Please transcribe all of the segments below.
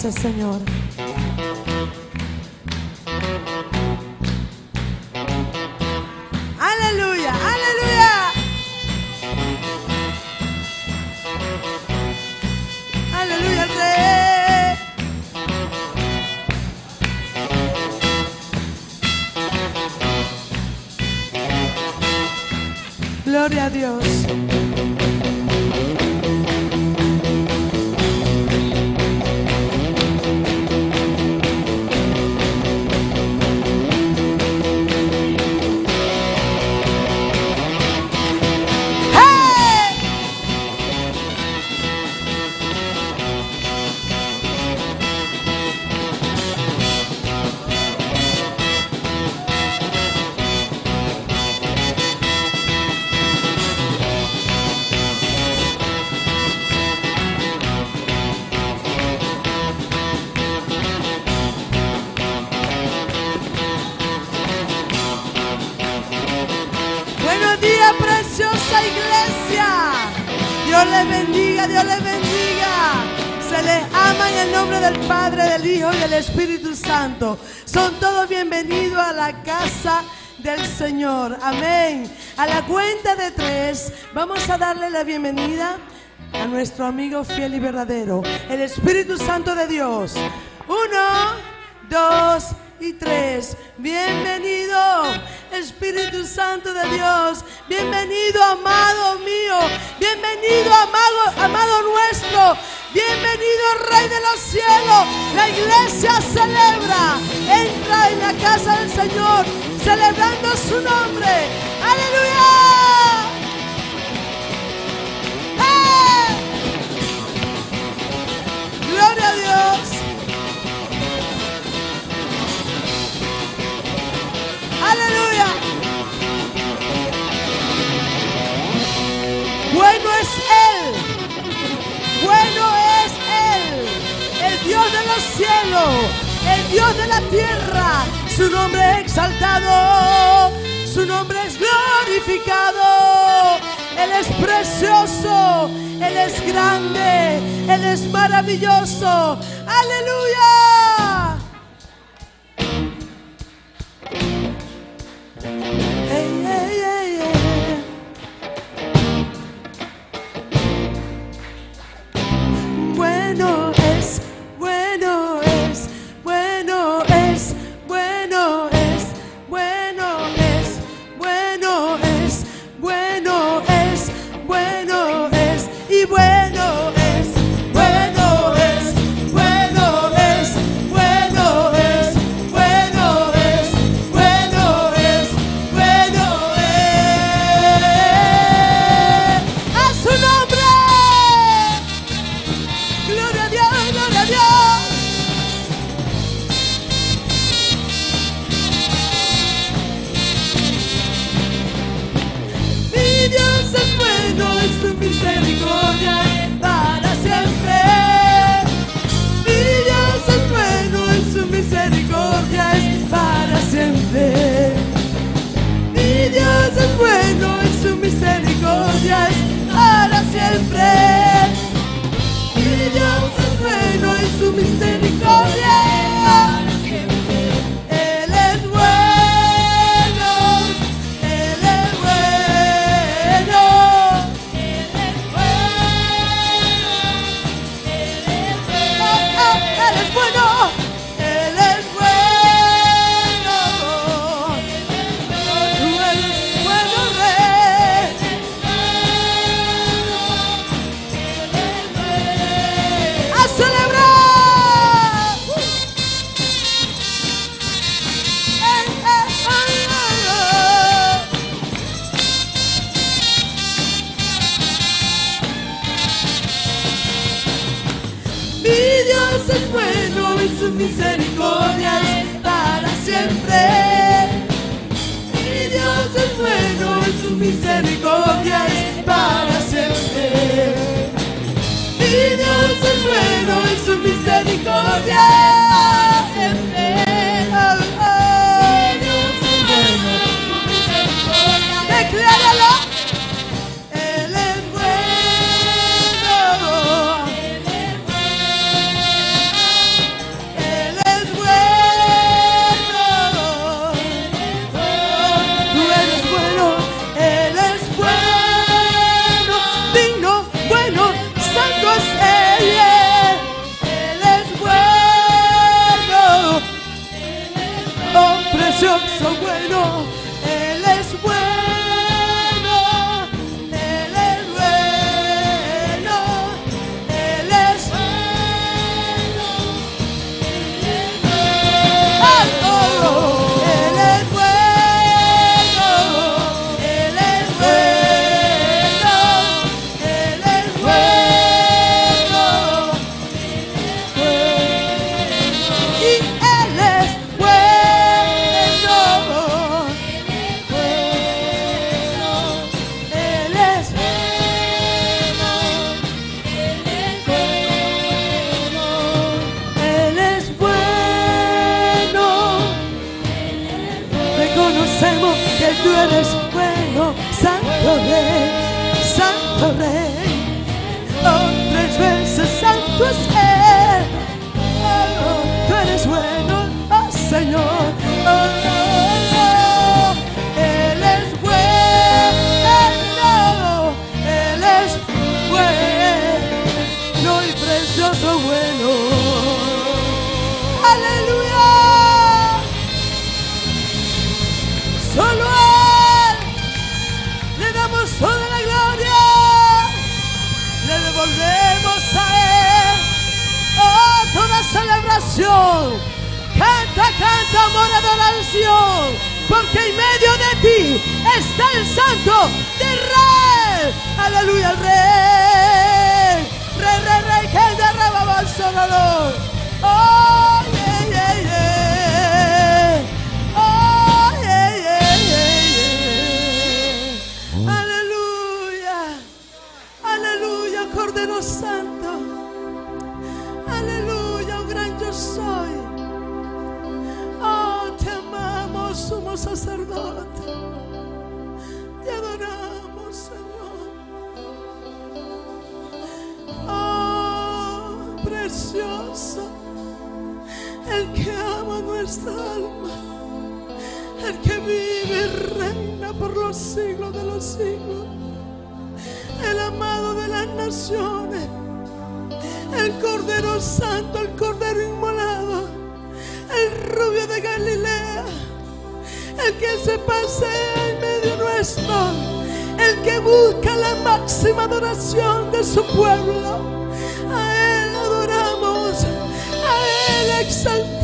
Gracias, Señor. Aleluya, aleluya. Aleluya, Rey. Gloria a Dios. Del Hijo y del Espíritu Santo. Son todos bienvenidos a la casa del Señor. Amén. A la cuenta de tres, vamos a darle la bienvenida a nuestro amigo fiel y verdadero, el Espíritu Santo de Dios. Uno, dos y tres. Bienvenido, Espíritu Santo de Dios. Bienvenido, amado mío. Bienvenido, amado. Bienvenido, Rey de los cielos. La iglesia celebra. Entra en la casa del Señor, celebrando su nombre. Aleluya. ¡Eh! Gloria a Dios. Aleluya. Los cielos. El Dios de la tierra. Su nombre exaltado. Su nombre es glorificado. Él es precioso. Él es grande. Él es maravilloso. Aleluya. Canta, canta, amor, adoración. Porque en medio de ti está el Santo de Israel. Aleluya, el Rey. Rey, rey, rey, que derrama el sonador. Oh. Oh, yeah, yeah. Aleluya. Aleluya, Cordero Santo. Sacerdote. Te adoramos, Señor. Oh, precioso. El que ama nuestra alma. El que vive y reina por los siglos de los siglos. El amado de las naciones. El Cordero Santo, el Cordero Inmolado. El rubio de Galilea. El que se pasea en medio nuestro. El que busca la máxima adoración de su pueblo. A Él adoramos. A Él exaltamos.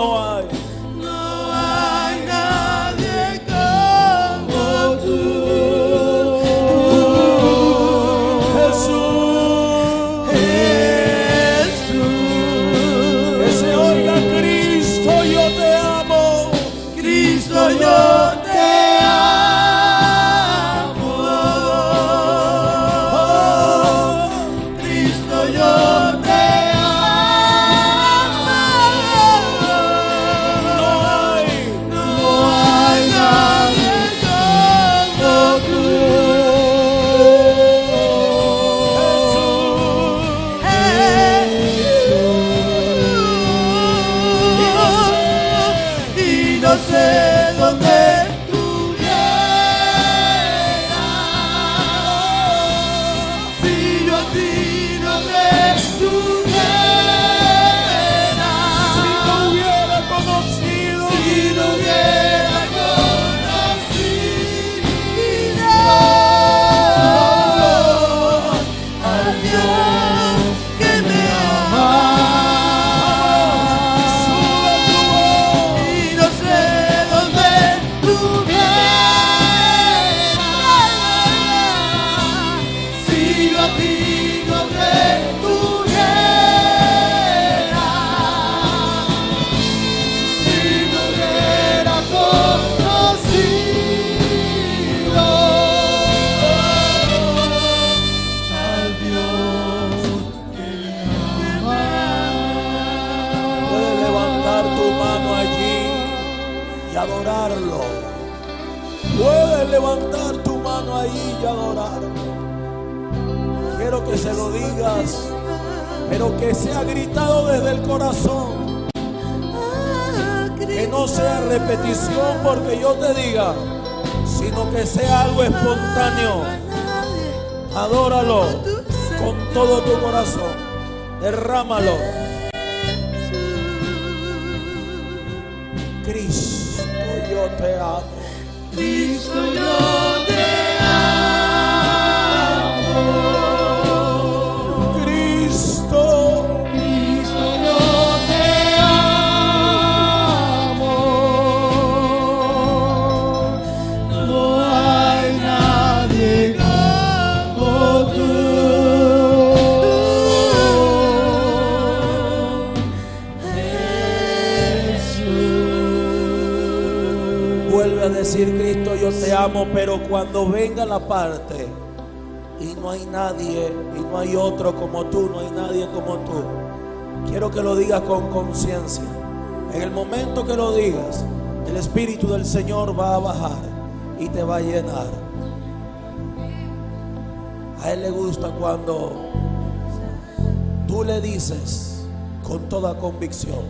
No. Adorarlo. Puedes levantar tu mano allí y adorarlo. Quiero que se lo digas, pero que sea gritado desde el corazón. Que no sea repetición porque yo te diga, sino que sea algo espontáneo. Adóralo con todo tu corazón. Derrámalo. Cristo, yo Pero cuando venga la parte y no hay nadie, y no hay otro como tú, no hay nadie como tú, quiero que lo digas con conciencia. En el momento que lo digas, el Espíritu del Señor va a bajar y te va a llenar. A Él le gusta cuando tú le dices con toda convicción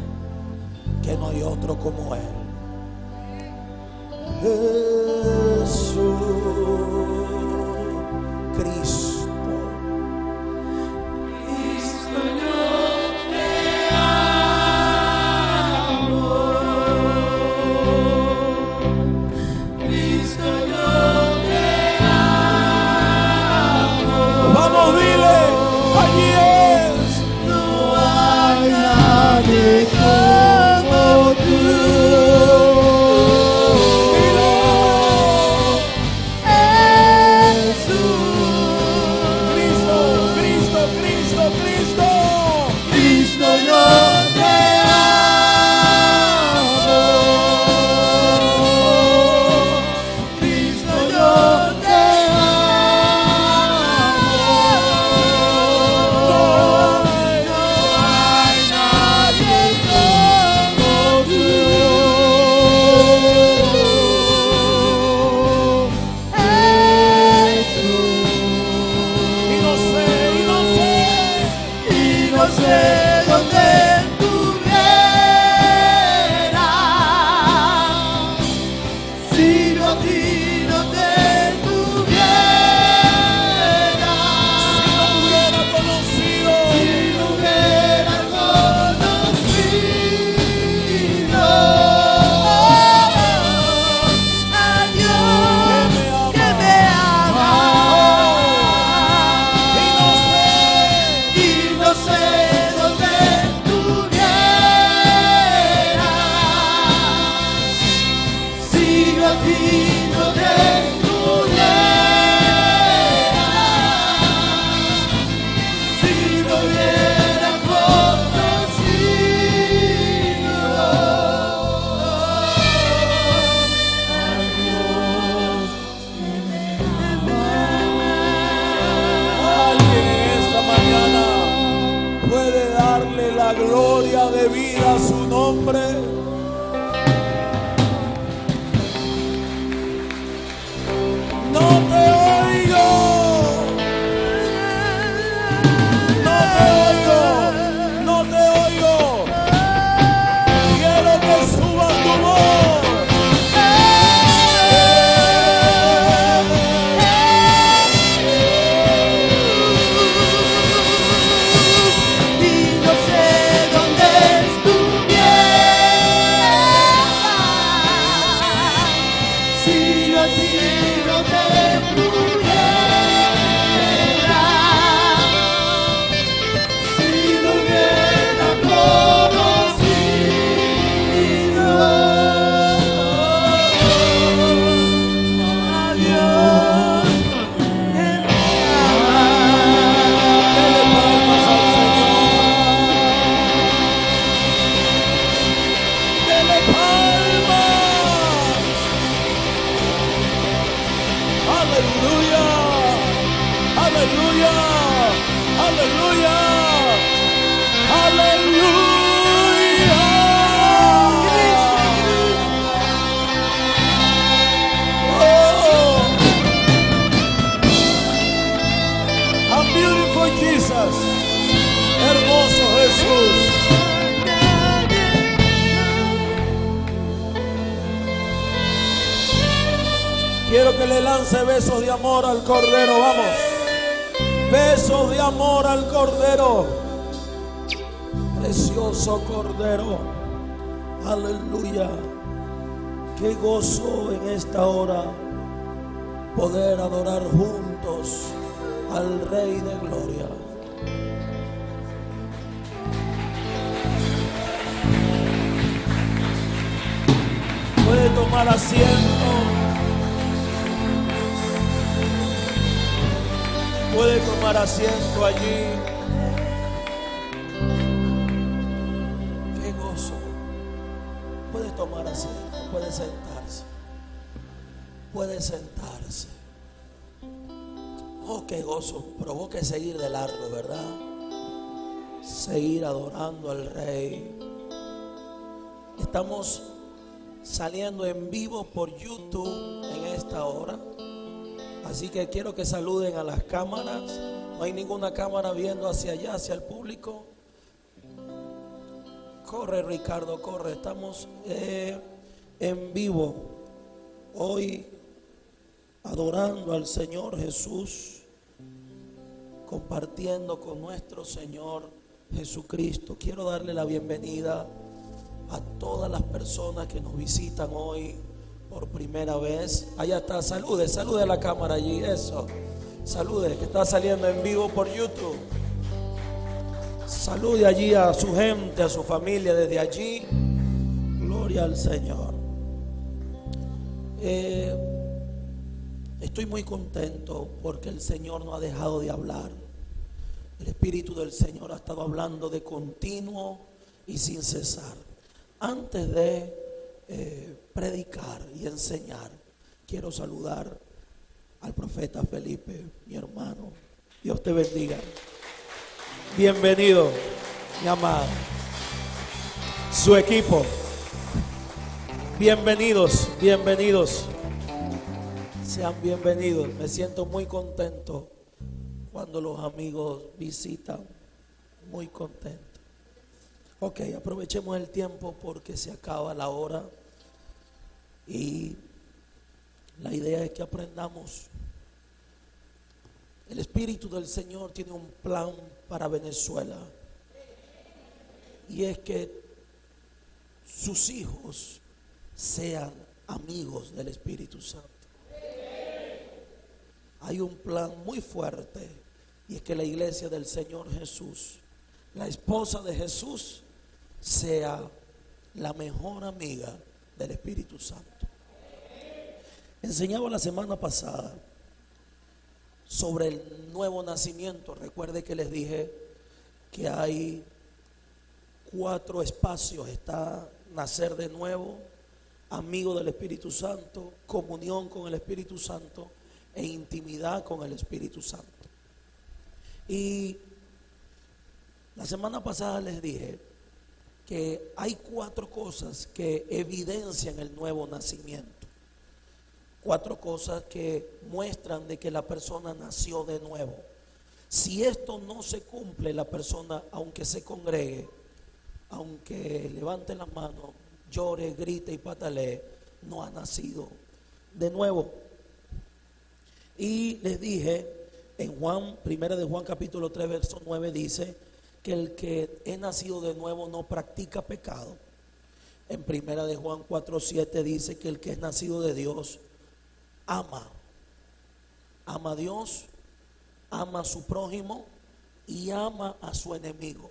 que no hay otro como Él. Cristo. Amor al Cordero. Vamos. Besos de amor al Cordero. Precioso Cordero. Aleluya. Qué gozo en esta hora poder adorar juntos al Rey de Gloria. Puede tomar asiento. Puede tomar asiento allí. Qué gozo. Puede tomar asiento, puede sentarse. Puede sentarse. Oh, qué gozo. Provoque seguir de largo, ¿verdad? Seguir adorando al Rey. Estamos saliendo en vivo por YouTube en esta hora. Así que quiero que saluden a las cámaras. No hay ninguna cámara viendo hacia allá, hacia el público. Corre, Ricardo, corre. Estamos eh, en vivo hoy adorando al Señor Jesús, compartiendo con nuestro Señor Jesucristo. Quiero darle la bienvenida a todas las personas que nos visitan hoy por primera vez. Allá está, salude, salude a la cámara allí, eso. Salude, que está saliendo en vivo por YouTube. Salude allí a su gente, a su familia desde allí. Gloria al Señor. Eh, estoy muy contento porque el Señor no ha dejado de hablar. El Espíritu del Señor ha estado hablando de continuo y sin cesar. Antes de eh, predicar y enseñar, quiero saludar al profeta Felipe, mi hermano. Dios te bendiga. Bienvenido, mi amado. Su equipo. Bienvenidos, bienvenidos. Sean bienvenidos. Me siento muy contento cuando los amigos visitan. Muy contento. Ok, aprovechemos el tiempo porque se acaba la hora. Y la idea es que aprendamos. El Espíritu del Señor tiene un plan para Venezuela. Y es que sus hijos sean amigos del Espíritu Santo. Hay un plan muy fuerte y es que la iglesia del Señor Jesús la esposa de Jesús sea la mejor amiga del Espíritu Santo. Enseñaba la semana pasada sobre el nuevo nacimiento. Recuerde que les dije que hay cuatro espacios. Está nacer de nuevo, amigo del Espíritu Santo, comunión con el Espíritu Santo e intimidad con el Espíritu Santo. Y la semana pasada les dije que hay cuatro cosas que evidencian el nuevo nacimiento. Cuatro cosas que muestran de que la persona nació de nuevo. Si esto no se cumple, la persona, aunque se congregue, aunque levante las manos, llore, grite y patalee, no ha nacido de nuevo. Y les dije, en Juan, primera de Juan capítulo 3, verso 9 dice que el que es nacido de nuevo no practica pecado. En primera de Juan 4, 7 dice que el que es nacido de Dios ama. Ama a Dios, ama a su prójimo y ama a su enemigo.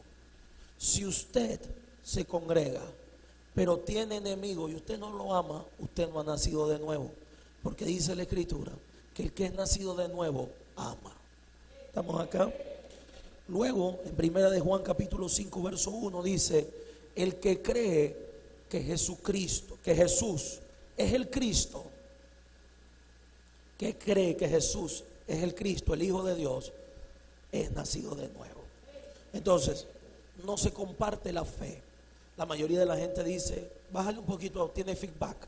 Si usted se congrega, pero tiene enemigo y usted no lo ama, usted no ha nacido de nuevo. Porque dice la escritura que el que es nacido de nuevo ama. ¿Estamos acá? Luego, en primera de Juan capítulo 5, verso 1 dice, el que cree que Jesucristo, que Jesús es el Cristo, que cree que Jesús es el Cristo, el Hijo de Dios, es nacido de nuevo. Entonces, no se comparte la fe. La mayoría de la gente dice, bájale un poquito, tiene feedback.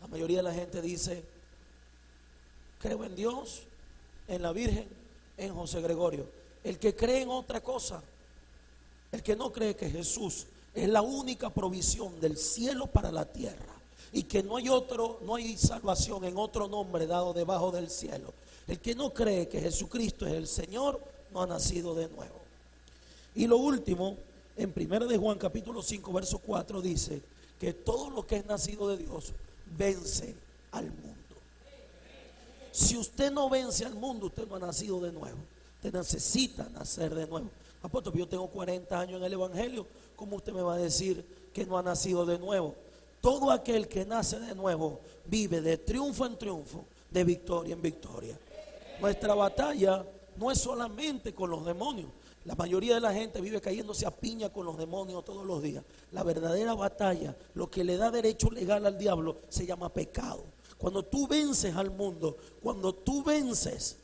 La mayoría de la gente dice, creo en Dios, en la Virgen, en José Gregorio. El que cree en otra cosa, el que no cree que Jesús es la única provisión del cielo para la tierra y que no hay otro, no hay salvación en otro nombre dado debajo del cielo. El que no cree que Jesucristo es el Señor no ha nacido de nuevo. Y lo último, en 1 de Juan capítulo 5, verso 4 dice que todo lo que es nacido de Dios vence al mundo. Si usted no vence al mundo, usted no ha nacido de nuevo. Usted necesita nacer de nuevo. Apóstol, yo tengo 40 años en el Evangelio. ¿Cómo usted me va a decir que no ha nacido de nuevo? Todo aquel que nace de nuevo vive de triunfo en triunfo, de victoria en victoria. Nuestra batalla no es solamente con los demonios. La mayoría de la gente vive cayéndose a piña con los demonios todos los días. La verdadera batalla, lo que le da derecho legal al diablo, se llama pecado. Cuando tú vences al mundo, cuando tú vences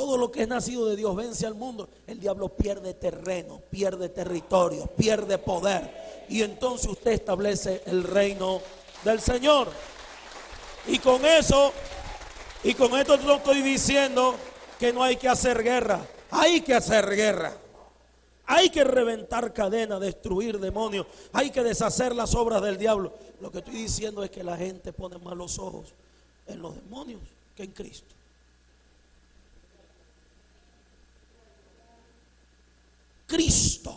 todo lo que es nacido de Dios, vence al mundo, el diablo pierde terreno, pierde territorio, pierde poder. Y entonces usted establece el reino del Señor. Y con eso, y con esto no estoy diciendo que no hay que hacer guerra. Hay que hacer guerra. Hay que reventar cadenas, destruir demonios. Hay que deshacer las obras del diablo. Lo que estoy diciendo es que la gente pone más los ojos en los demonios que en Cristo. Cristo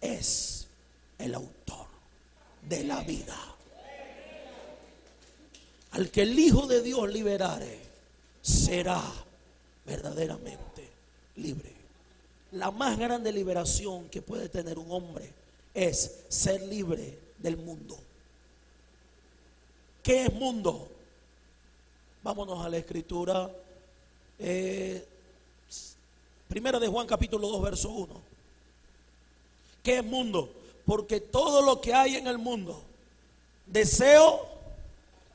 es el autor de la vida. Al que el Hijo de Dios liberare, será verdaderamente libre la más grande liberación que puede tener un hombre es ser libre del mundo. ¿Qué es mundo? Vámonos a la escritura. Eh, primera de Juan capítulo 2, verso 1. ¿Qué es mundo? Porque todo lo que hay en el mundo, deseo,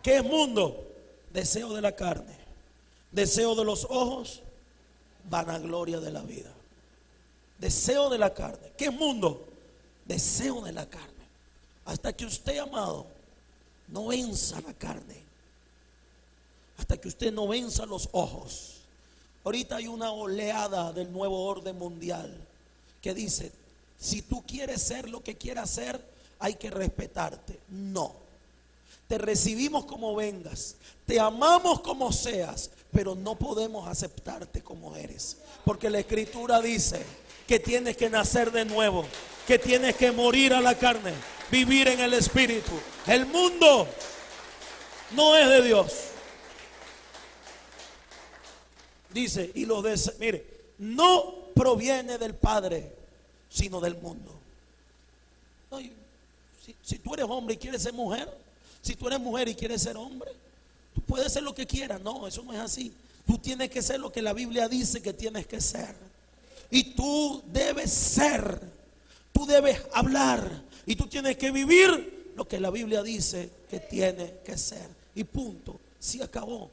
¿qué es mundo? Deseo de la carne, deseo de los ojos, vanagloria de la vida. Deseo de la carne. ¿Qué mundo? Deseo de la carne. Hasta que usted, amado, no venza la carne. Hasta que usted no venza los ojos. Ahorita hay una oleada del nuevo orden mundial que dice, si tú quieres ser lo que quieras ser, hay que respetarte. No. Te recibimos como vengas. Te amamos como seas, pero no podemos aceptarte como eres. Porque la escritura dice, que tienes que nacer de nuevo, que tienes que morir a la carne, vivir en el Espíritu. El mundo no es de Dios. Dice, y los de, mire, no proviene del Padre, sino del mundo. Si tú eres hombre y quieres ser mujer, si tú eres mujer y quieres ser hombre, tú puedes ser lo que quieras. No, eso no es así. Tú tienes que ser lo que la Biblia dice que tienes que ser. Y tú debes ser, tú debes hablar y tú tienes que vivir lo que la Biblia dice que tiene que ser. Y punto, se acabó.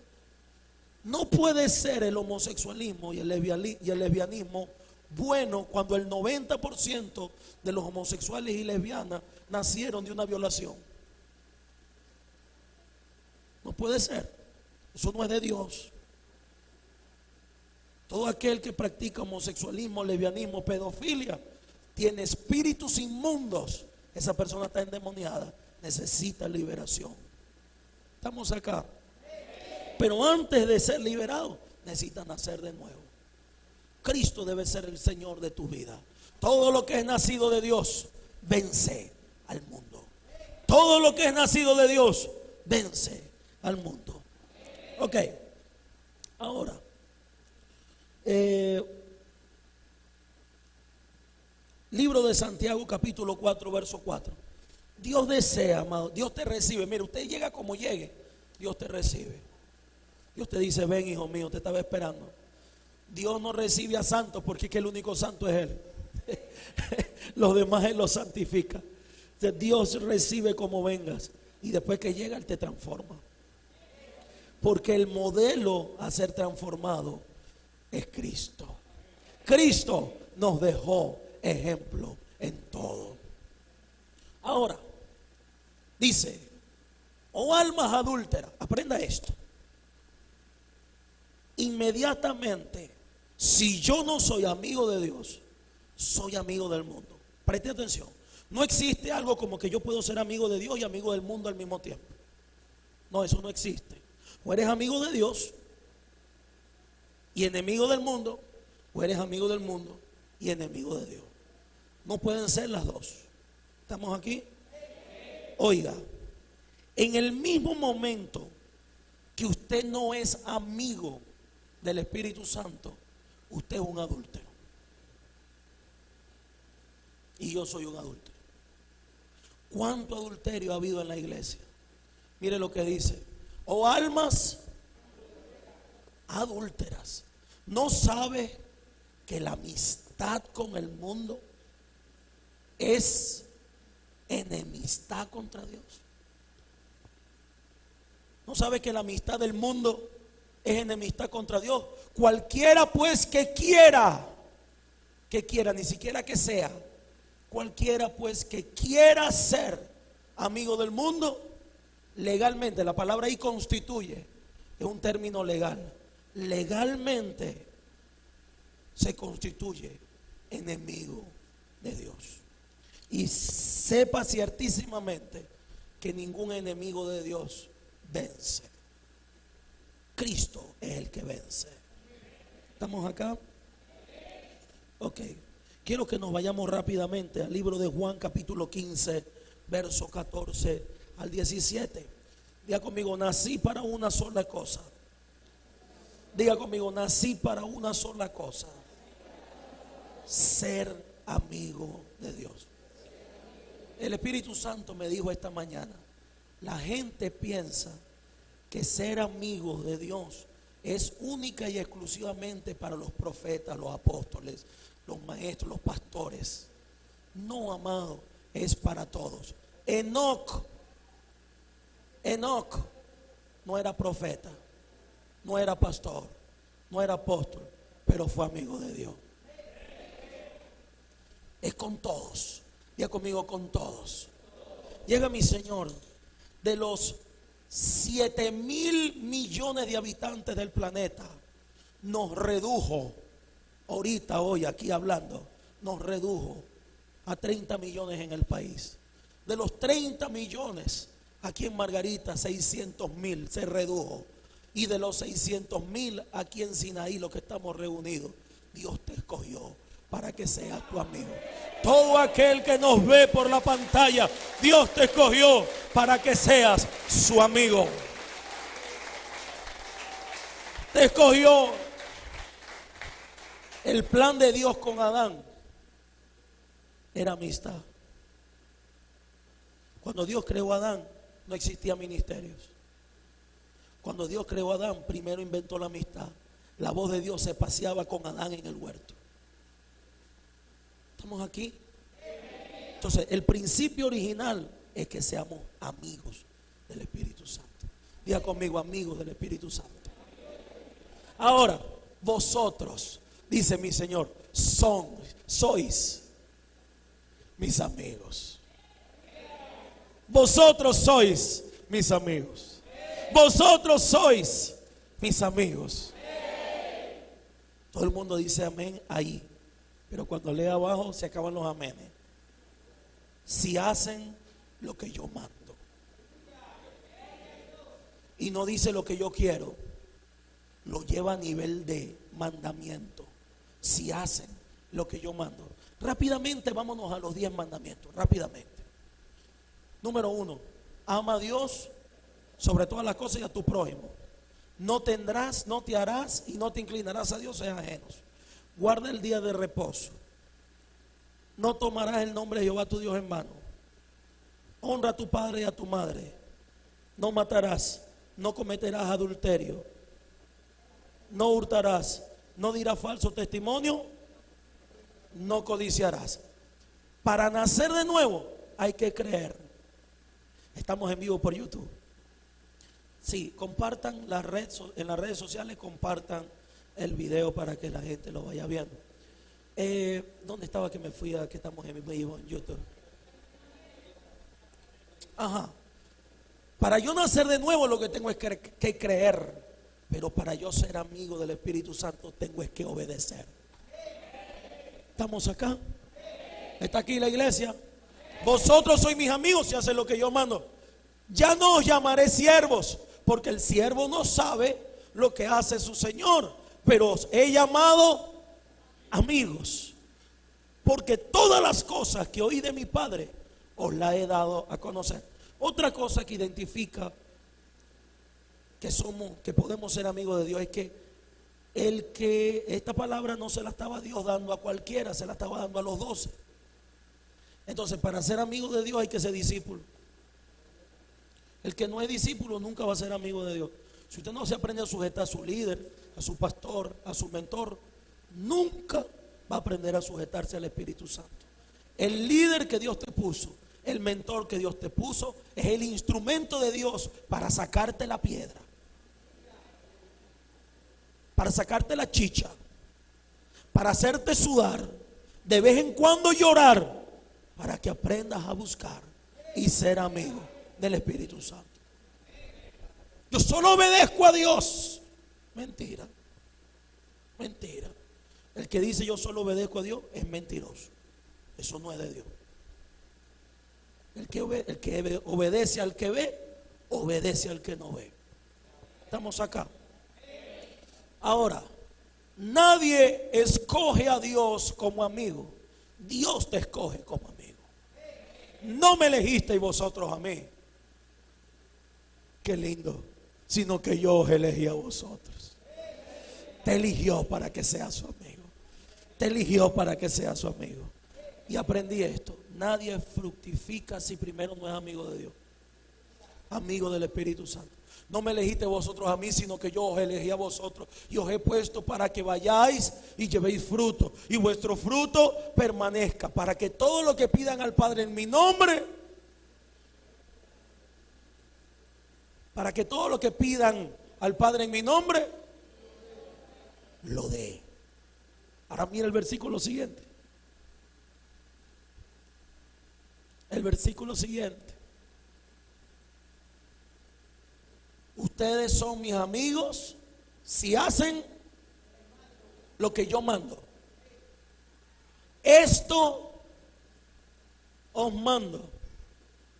No puede ser el homosexualismo y el, lesbianismo bueno cuando el 90% de los homosexuales y lesbianas nacieron de una violación. No puede ser. Eso no es de Dios. Todo aquel que practica homosexualismo, lesbianismo, pedofilia, tiene espíritus inmundos. Esa persona está endemoniada. Necesita liberación. Estamos acá. Pero antes de ser liberado, necesita nacer de nuevo. Cristo debe ser el Señor de tu vida. Todo lo que es nacido de Dios, vence al mundo. Todo lo que es nacido de Dios, vence al mundo. Ok. Ahora, eh, libro de Santiago capítulo 4, verso 4. Dios desea, amado, Dios te recibe. Mire, usted llega como llegue, Dios te recibe. Dios te dice, ven hijo mío, te estaba esperando. Dios no recibe a santos porque es que el único santo es Él. los demás Él los santifica. Dios recibe como vengas y después que llega Él te transforma. Porque el modelo a ser transformado es Cristo. Cristo nos dejó ejemplo en todo. Ahora, dice, oh almas adúlteras, aprenda esto. Inmediatamente, si yo no soy amigo de Dios, soy amigo del mundo. Preste atención. No existe algo como que yo puedo ser amigo de Dios y amigo del mundo al mismo tiempo. No, eso no existe. O eres amigo de Dios y enemigo del mundo, o eres amigo del mundo y enemigo de Dios. No pueden ser las dos. ¿Estamos aquí? Oiga, en el mismo momento que usted no es amigo del Espíritu Santo, usted es un adúltero. Y yo soy un adúltero. ¿Cuánto adulterio ha habido en la iglesia? Mire lo que dice. O almas adúlteras. ¿No sabe que la amistad con el mundo es enemistad contra Dios? ¿No sabe que la amistad del mundo es enemistad contra Dios? Cualquiera pues que quiera, que quiera, ni siquiera que sea, cualquiera pues que quiera ser amigo del mundo, legalmente, la palabra ahí constituye, es un término legal, legalmente se constituye enemigo de Dios. Y sepa ciertísimamente que ningún enemigo de Dios vence. Cristo es el que vence. ¿Estamos acá? Ok. Quiero que nos vayamos rápidamente al libro de Juan capítulo 15, verso 14 al 17. Diga conmigo, nací para una sola cosa. Diga conmigo, nací para una sola cosa. Ser amigo de Dios. El Espíritu Santo me dijo esta mañana, la gente piensa ser amigo de Dios es única y exclusivamente para los profetas, los apóstoles, los maestros, los pastores. No, amado, es para todos. Enoch, Enoch no era profeta, no era pastor, no era apóstol, pero fue amigo de Dios. Es con todos. Ya conmigo con todos. Llega mi Señor de los 7 mil millones de habitantes del planeta. Nos redujo, ahorita, hoy, aquí hablando, nos redujo a 30 millones en el país. De los 30 millones, aquí en Margarita, 600 mil se redujo. Y de los 600 mil aquí en Sinaí, los que estamos reunidos, Dios te escogió para que seas tu amigo. Todo aquel que nos ve por la pantalla, Dios te escogió para que seas su amigo. Te escogió el plan de Dios con Adán era amistad. Cuando Dios creó a Adán, no existía ministerios. Cuando Dios creó a Adán, primero inventó la amistad. La voz de Dios se paseaba con Adán en el huerto. ¿Estamos aquí? Entonces, el principio original es que seamos amigos del Espíritu Santo. Diga conmigo, amigos del Espíritu Santo. Ahora, vosotros, dice mi Señor, son, sois mis amigos. Vosotros sois mis amigos. Vosotros sois mis amigos. Todo el mundo dice amén ahí. Pero cuando lee abajo se acaban los amenes. Si hacen lo que yo mando. Y no dice lo que yo quiero. Lo lleva a nivel de mandamiento. Si hacen lo que yo mando. Rápidamente vámonos a los diez mandamientos. Rápidamente. Número uno. Ama a Dios sobre todas las cosas y a tu prójimo. No tendrás, no te harás y no te inclinarás a dioses ajenos. Guarda el día de reposo. No tomarás el nombre de Jehová tu Dios en vano. Honra a tu padre y a tu madre. No matarás. No cometerás adulterio. No hurtarás. No dirás falso testimonio. No codiciarás. Para nacer de nuevo hay que creer. Estamos en vivo por YouTube. Sí, compartan la red, en las redes sociales, compartan el video para que la gente lo vaya viendo. Eh, ¿Dónde estaba que me fui a que estamos en vivo en YouTube? Ajá. Para yo nacer de nuevo lo que tengo es que, que creer. Pero para yo ser amigo del Espíritu Santo tengo es que obedecer. ¿Estamos acá? ¿Está aquí la iglesia? Vosotros sois mis amigos si hacen lo que yo mando. Ya no os llamaré siervos, porque el siervo no sabe lo que hace su Señor, pero os he llamado amigos, porque todas las cosas que oí de mi Padre os las he dado a conocer. Otra cosa que identifica que somos, que podemos ser amigos de Dios es que el que esta palabra no se la estaba Dios dando a cualquiera, se la estaba dando a los doce. Entonces, para ser amigo de Dios hay que ser discípulo. El que no es discípulo nunca va a ser amigo de Dios. Si usted no se aprende a sujetar a su líder, a su pastor, a su mentor, nunca va a aprender a sujetarse al Espíritu Santo. El líder que Dios te puso, el mentor que Dios te puso, es el instrumento de Dios para sacarte la piedra, para sacarte la chicha, para hacerte sudar, de vez en cuando llorar, para que aprendas a buscar y ser amigo del Espíritu Santo. Yo solo obedezco a Dios. Mentira. Mentira. El que dice yo solo obedezco a Dios es mentiroso. Eso no es de Dios. El que, el que obedece al que ve, obedece al que no ve. Estamos acá. Ahora, nadie escoge a Dios como amigo. Dios te escoge como amigo. No me elegisteis vosotros a mí. Qué lindo. Sino que yo os elegí a vosotros. Te eligió para que seas su amigo. Te eligió para que seas su amigo. Y aprendí esto. Nadie fructifica si primero no es amigo de Dios. Amigo del Espíritu Santo. No me elegiste vosotros a mí, sino que yo os elegí a vosotros y os he puesto para que vayáis y llevéis fruto y vuestro fruto permanezca, para que todo lo que pidan al Padre en mi nombre, para que todo lo que pidan al Padre en mi nombre, lo dé. Ahora mira el versículo siguiente. El versículo siguiente. Ustedes son mis amigos si hacen lo que yo mando. Esto os mando,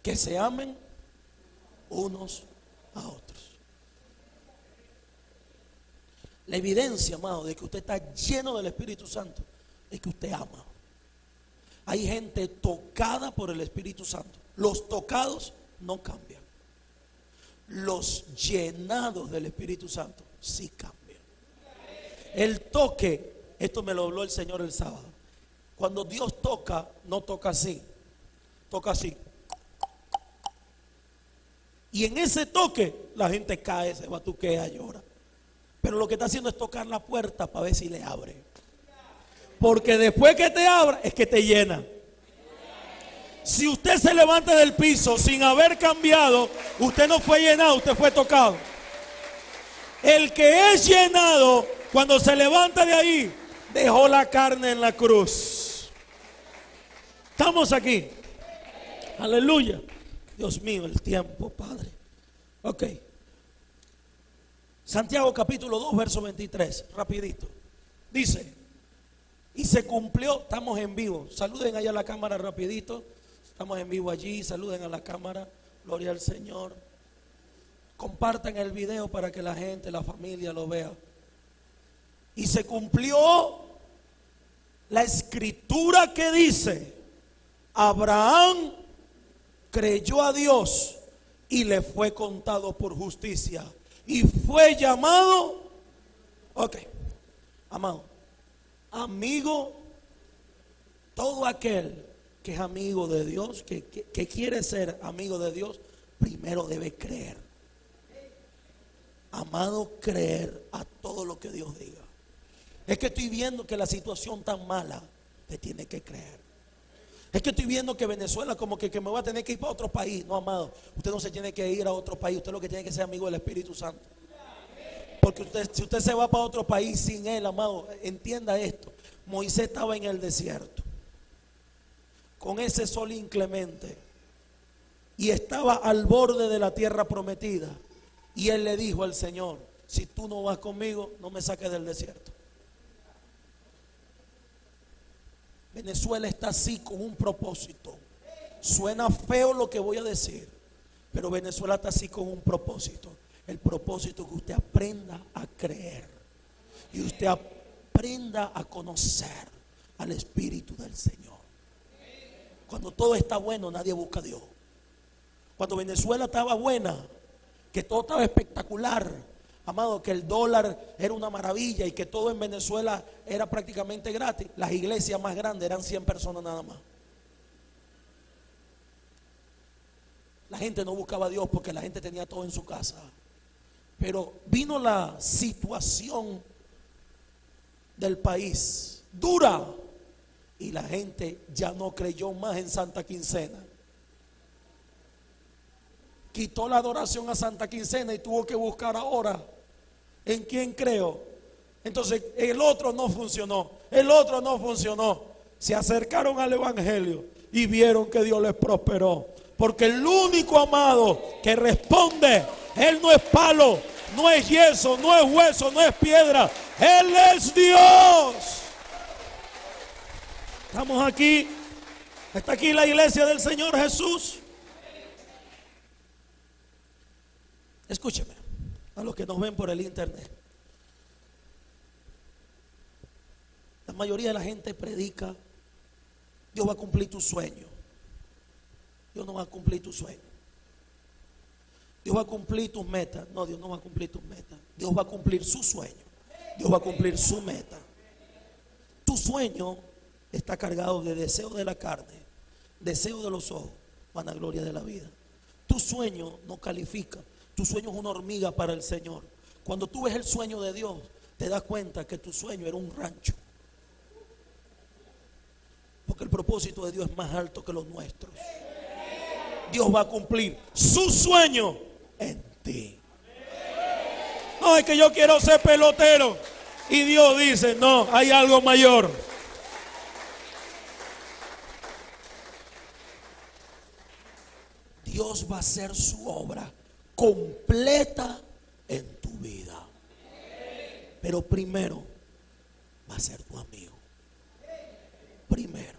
que se amen unos a otros. La evidencia, amado, de que usted está lleno del Espíritu Santo es que usted ama. Hay gente tocada por el Espíritu Santo. Los tocados no cambian los llenados del Espíritu Santo sí cambian. El toque, esto me lo habló el Señor el sábado. Cuando Dios toca, no toca así, toca así. Y en ese toque la gente cae, se batuquea, llora. Pero lo que está haciendo es tocar la puerta para ver si le abre. Porque después que te abra es que te llena. Si usted se levanta del piso sin haber cambiado, usted no fue llenado, usted fue tocado. El que es llenado, cuando se levanta de ahí, dejó la carne en la cruz. Estamos aquí. Aleluya. Dios mío, el tiempo, Padre. Ok. Santiago capítulo 2, verso 23, rapidito. Dice, y se cumplió, estamos en vivo. Saluden allá a la cámara rapidito. Estamos en vivo allí, saluden a la cámara. Gloria al Señor. Compartan el video para que la gente, la familia lo vea. Y se cumplió la escritura que dice, Abraham creyó a Dios y le fue contado por justicia y fue llamado, ok, amado, amigo, todo aquel que es amigo de Dios, que, que quiere ser amigo de Dios, primero debe creer. Amado, creer a todo lo que Dios diga. Es que estoy viendo que la situación tan mala, te tiene que creer. Es que estoy viendo que Venezuela como que, me va a tener que ir para otro país. No, amado, usted no se tiene que ir a otro país. Usted lo que tiene que ser amigo del Espíritu Santo. Porque si usted se va para otro país sin él, amado, entienda esto. Moisés estaba en el desierto. Con ese sol inclemente. Y estaba al borde de la tierra prometida. Y él le dijo al Señor, si tú no vas conmigo, no me saques del desierto. Venezuela está así con un propósito. Suena feo lo que voy a decir, pero Venezuela está así con un propósito. El propósito que usted aprenda a creer y usted aprenda a conocer al Espíritu del Señor. Cuando todo está bueno, nadie busca a Dios. Cuando Venezuela estaba buena, que todo estaba espectacular, amado, que el dólar era una maravilla y que todo en Venezuela era prácticamente gratis. Las iglesias más grandes eran 100 personas nada más. La gente no buscaba a Dios porque la gente tenía todo en su casa. Pero vino la situación del país dura y la gente ya no creyó más en Santa Quincena. Quitó la adoración a Santa Quincena y tuvo que buscar ahora ¿En quién creo? Entonces el otro no funcionó, el otro no funcionó. Se acercaron al Evangelio y vieron que Dios les prosperó. Porque el único amado que responde, Él no es palo, no es yeso, no es hueso, no es piedra. Él es Dios. Estamos aquí. Está aquí la iglesia del Señor Jesús. Escúcheme a los que nos ven por el internet. La mayoría de la gente predica, Dios va a cumplir tu sueño. Dios no va a cumplir tu sueño. Dios va a cumplir tus metas. No, Dios no va a cumplir tus metas. Dios va a cumplir su sueño. Dios va a cumplir su meta. Tu sueño está cargado de deseo de la carne, deseo de los ojos, vanagloria de la vida. Tu sueño no califica tu sueño es una hormiga para el Señor. Cuando tú ves el sueño de Dios, te das cuenta que tu sueño era un rancho. Porque el propósito de Dios es más alto que los nuestros. Dios va a cumplir su sueño en ti. No es que yo quiero ser pelotero. Y Dios dice, no, hay algo mayor. Dios va a hacer su obra completa en tu vida. Pero primero va a ser tu amigo. Primero.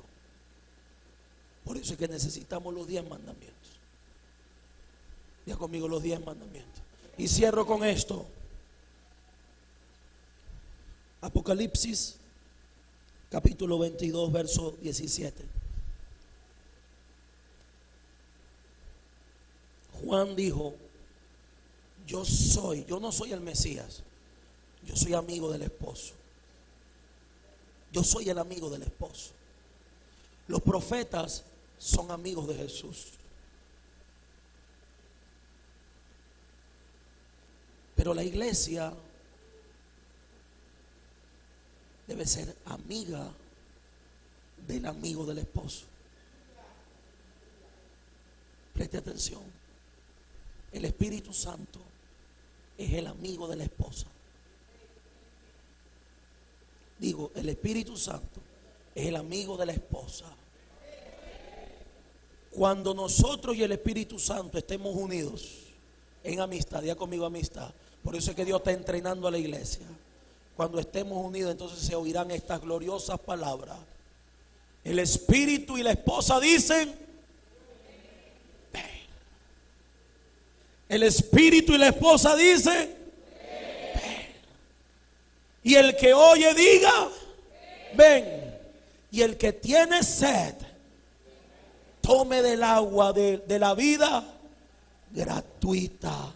Por eso es que necesitamos los diez mandamientos. Ya conmigo los diez mandamientos. Y cierro con esto. Apocalipsis capítulo 22, verso 17. Juan dijo, yo soy, yo no soy el Mesías, yo soy amigo del esposo. Yo soy el amigo del esposo. Los profetas son amigos de Jesús. Pero la iglesia debe ser amiga del amigo del esposo. Preste atención. El Espíritu Santo es el amigo de la esposa. Digo, el Espíritu Santo es el amigo de la esposa. Cuando nosotros y el Espíritu Santo estemos unidos en amistad, ya conmigo amistad, por eso es que Dios está entrenando a la iglesia. Cuando estemos unidos, entonces se oirán estas gloriosas palabras. El espíritu y la esposa dicen, El espíritu y la esposa dicen, ven. Y el que oye diga, ven. Y el que tiene sed, tome del agua de, de la vida gratuita.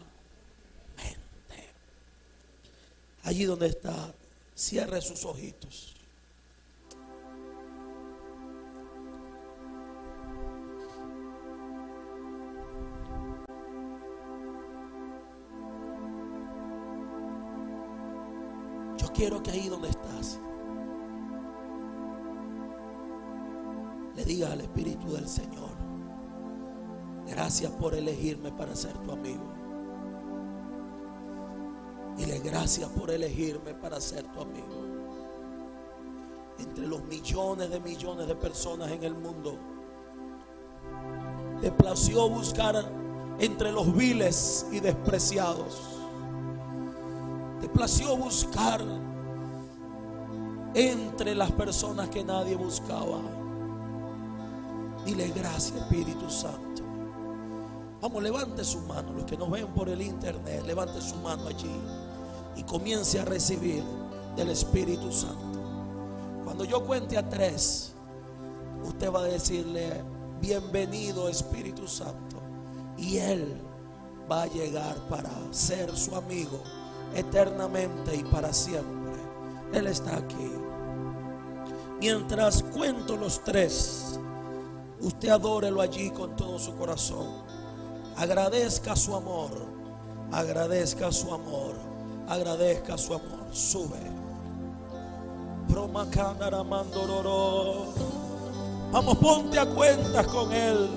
Allí donde está, cierre sus ojitos. Quiero que ahí donde estás, le diga al Espíritu del Señor, gracias por elegirme para ser tu amigo. Dile gracias por elegirme para ser tu amigo. Entre los millones de millones de personas en el mundo, te plació buscar entre los viles y despreciados. Te plació buscar entre las personas que nadie buscaba. Dile gracias Espíritu Santo. Vamos, levante su mano. Los que nos ven por el internet, levante su mano allí y comience a recibir del Espíritu Santo. Cuando yo cuente a tres, usted va a decirle, bienvenido Espíritu Santo. Y Él va a llegar para ser su amigo eternamente y para siempre. Él está aquí. Mientras cuento los tres, usted adórelo allí con todo su corazón. Agradezca su amor. Agradezca su amor. Agradezca su amor. Sube. Vamos, ponte a cuentas con Él.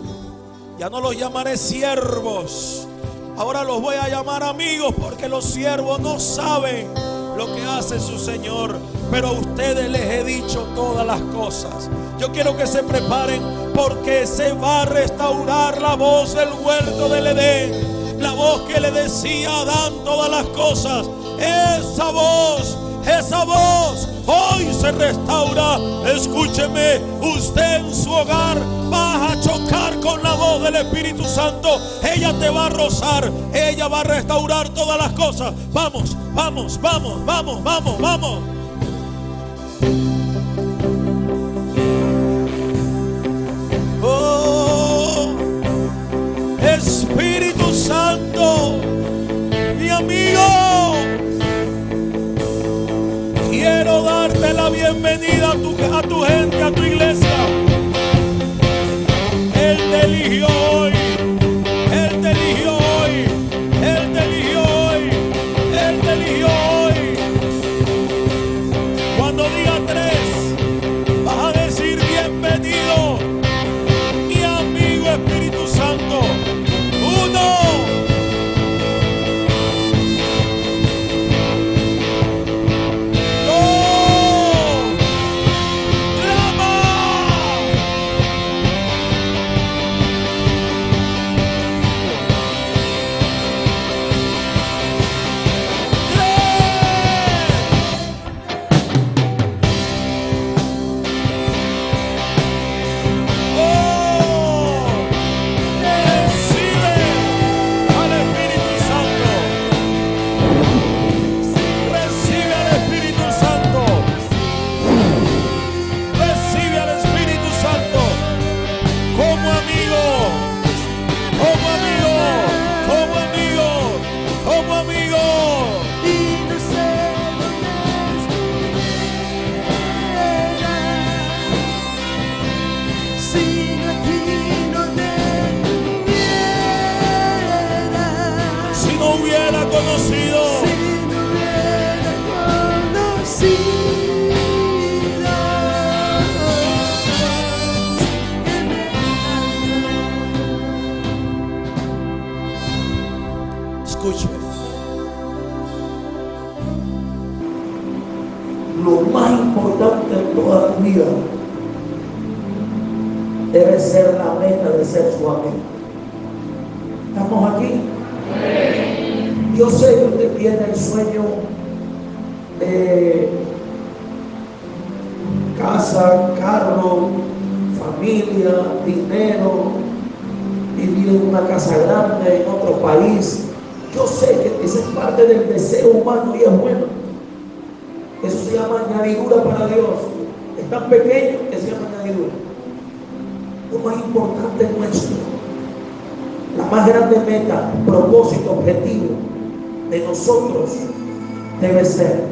Ya no los llamaré siervos. Ahora los voy a llamar amigos porque los siervos no saben lo que hace su Señor. Pero a ustedes les he dicho todas las cosas. Yo quiero que se preparen porque se va a restaurar la voz del huerto del Edén. La voz que le decía a Adán todas las cosas. Esa voz, esa voz hoy se restaura. Escúcheme, usted en su hogar va a chocar con la voz del Espíritu Santo. Ella te va a rozar, ella va a restaurar todas las cosas. Vamos, vamos, vamos, vamos, vamos, vamos. Oh, Espíritu Santo, mi amigo, quiero darte la bienvenida a tu, a tu gente, a tu iglesia. Él ¿Estamos aquí? Yo sé que usted tiene el sueño de casa, carro, familia, dinero, vivir en una casa grande, en otro país. Yo sé que esa es parte del deseo humano y es bueno. Eso se llama añadidura para Dios. Es tan pequeño que se llama añadidura. Lo más importante nuestro, la más grande meta, propósito, objetivo de nosotros debe ser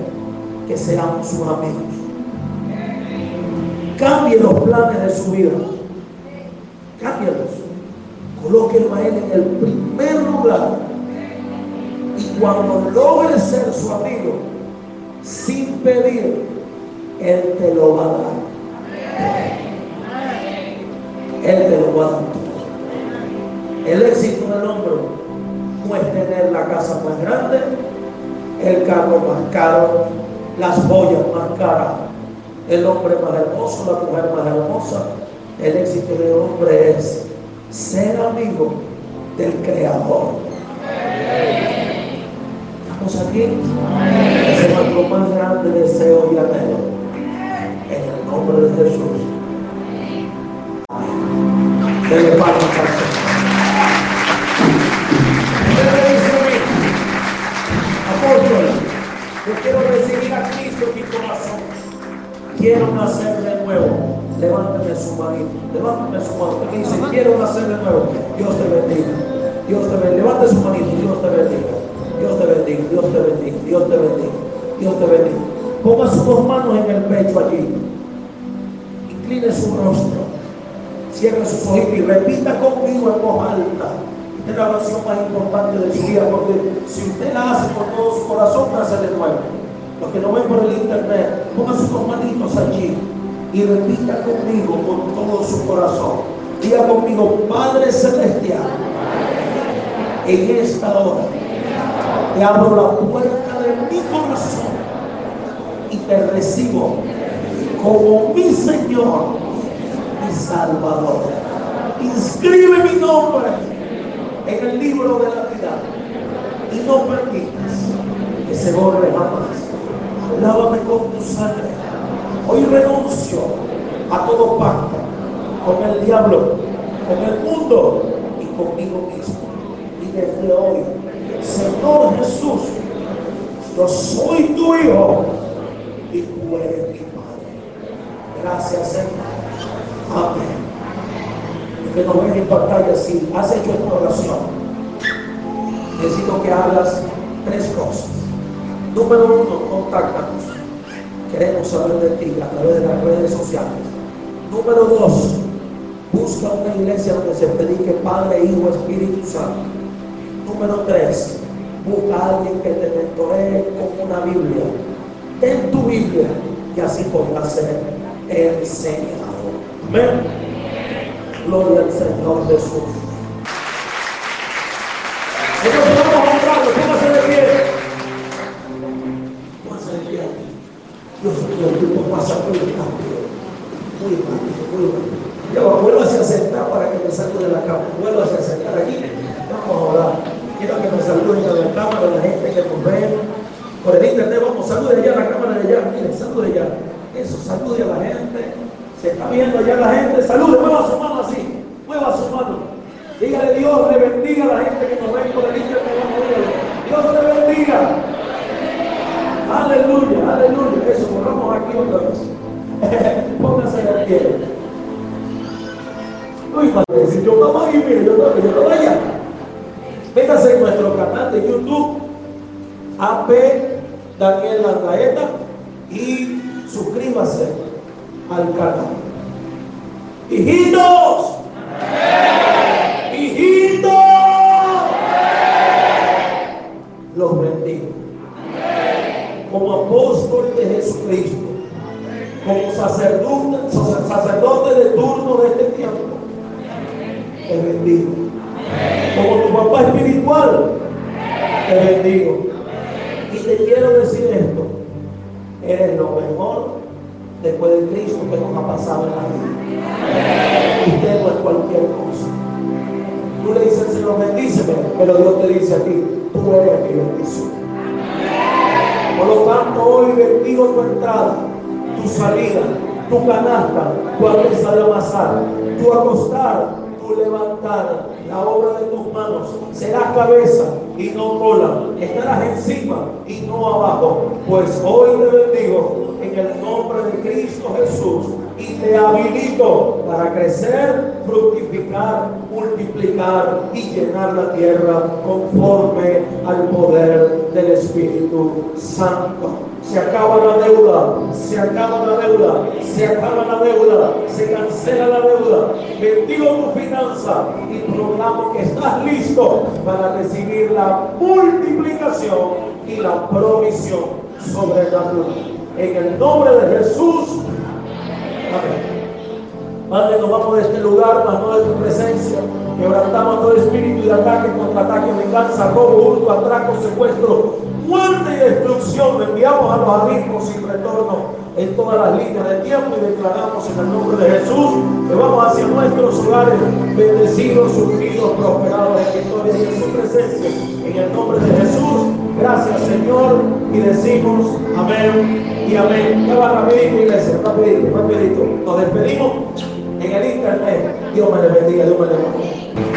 que seamos sus amigos. Cambie los planes de su vida. Cámbielos. Colóquelo a Él en el primer lugar. Y cuando logre ser su amigo, sin pedir, Él te lo va a dar. Él te lo va a dar. El éxito del hombre no es tener la casa más grande, el carro más caro, las joyas más caras, el hombre más hermoso, la mujer más hermosa. El éxito del hombre es ser amigo del Creador. ¿Estamos aquí? Ese es nuestro más grande deseo y anhelo. En el nombre de Jesús. Amén. Yo quiero recibir a Cristo en mi corazón. Quiero nacer de nuevo. Levánteme su manito. Levánteme su mano. Dice, quiero nacer de nuevo. Dios te bendiga. Dios te bendiga. Levante su manito. Dios te bendiga. Dios te bendiga. Dios te bendiga. Dios te bendiga. Dios te bendiga. Ponga sus dos manos en el pecho allí. Incline su rostro. Cierre sus ojitos y repita conmigo en voz alta. Es la oración más importante de su vida porque si usted la hace con todo su corazón, nace de nuevo. Los que no ven por el internet, pongan sus manitos allí y repita conmigo con todo su corazón. Diga conmigo, Padre Celestial, en esta hora te abro la puerta de mi corazón y te recibo como mi Señor, mi Salvador. Inscribe mi nombre en el libro de la vida y no permitas que se borre jamás. Lávame con tu sangre. Hoy renuncio a todo pacto con el diablo, con el mundo y conmigo mismo. Y desde hoy, Señor Jesús, yo soy tu hijo y tú eres mi padre. Gracias, Señor. Amén. Que nos ven en pantalla, si has hecho esta oración, necesito que hagas tres cosas. Número uno, contáctanos. Queremos saber de ti a través de las redes sociales. Número dos, busca una iglesia donde se predique Padre, Hijo, Espíritu Santo. Número tres, busca a alguien que te mentoree con una Biblia. Ten tu Biblia y así podrás ser enseñado. Amén. Gloria al Señor Jesús. Vamos a de pie. De pie. Dios mío, el tiempo pasa muy rápido. Muy rápido, muy rápido. Ya va, vuélvase a sentar para que me salude la cama. Vuélvase a sentar aquí. Vamos a orar. Quiero que me saluden a la cámara, la gente que nos ve. Por el internet, vamos, salude allá a la cámara de allá. Miren, salude allá. Eso, salude a la gente. Se está viendo allá la gente. Salude, mueva su mano así. Mueva su mano. Dígale Dios le bendiga a la gente que nos ve por el dígale. Dios te bendiga. Aleluya, aleluya. Eso, borramos aquí otra vez. Pónganse de pie. Uy, padre, si yo estaba ahí, mire, yo estaba, yo estaba allá. Véngase en nuestro canal de YouTube, AP Daniel Landaeta, y suscríbase al canal. Hijitos. Los bendigo. Como apóstol de Jesucristo. Como sacerdote, sacerdote de turno de este tiempo. Te bendigo. Como tu papá espiritual. Te bendigo. Y te quiero decir esto. Eres lo mejor después de Cristo que nos ha pasado en la vida. Usted no es cualquier cosa. Tú le dices, Señor, bendíceme, pero Dios te dice a ti, tú eres mi bendición. Por lo tanto, hoy bendigo tu entrada, tu salida, tu canasta, tu mesa de amasar, tu acostar, tu levantar, la obra de tus manos. Serás cabeza y no cola. Estarás encima y no abajo. Pues hoy te bendigo en el nombre de Cristo Jesús y te habilito para crecer, fructificar, multiplicar y llenar la tierra conforme al poder del Espíritu Santo. Se acaba la deuda, se acaba la deuda, se acaba la deuda, se cancela la deuda. Bendigo tu finanza y proclamo que estás listo para recibir la multiplicación y la provisión sobrenatural. En el nombre de Jesús. Amén. Padre, nos vamos de este lugar, mas no de tu presencia. Quebrantamos todo espíritu de ataque, contraataque, venganza, robo, hurto, atraco, secuestro, muerte y destrucción. Enviamos a los abismos sin retorno en todas las líneas del tiempo y declaramos en el nombre de Jesús que vamos hacia nuestros hogares bendecidos, surgidos, prosperados en victoria y en su presencia. En el nombre de Jesús, gracias Señor y decimos amén y amén. Ya va rapidito iglesia, rapidito, rapidito. Nos despedimos en el internet. Dios me le bendiga, Dios me le bendiga.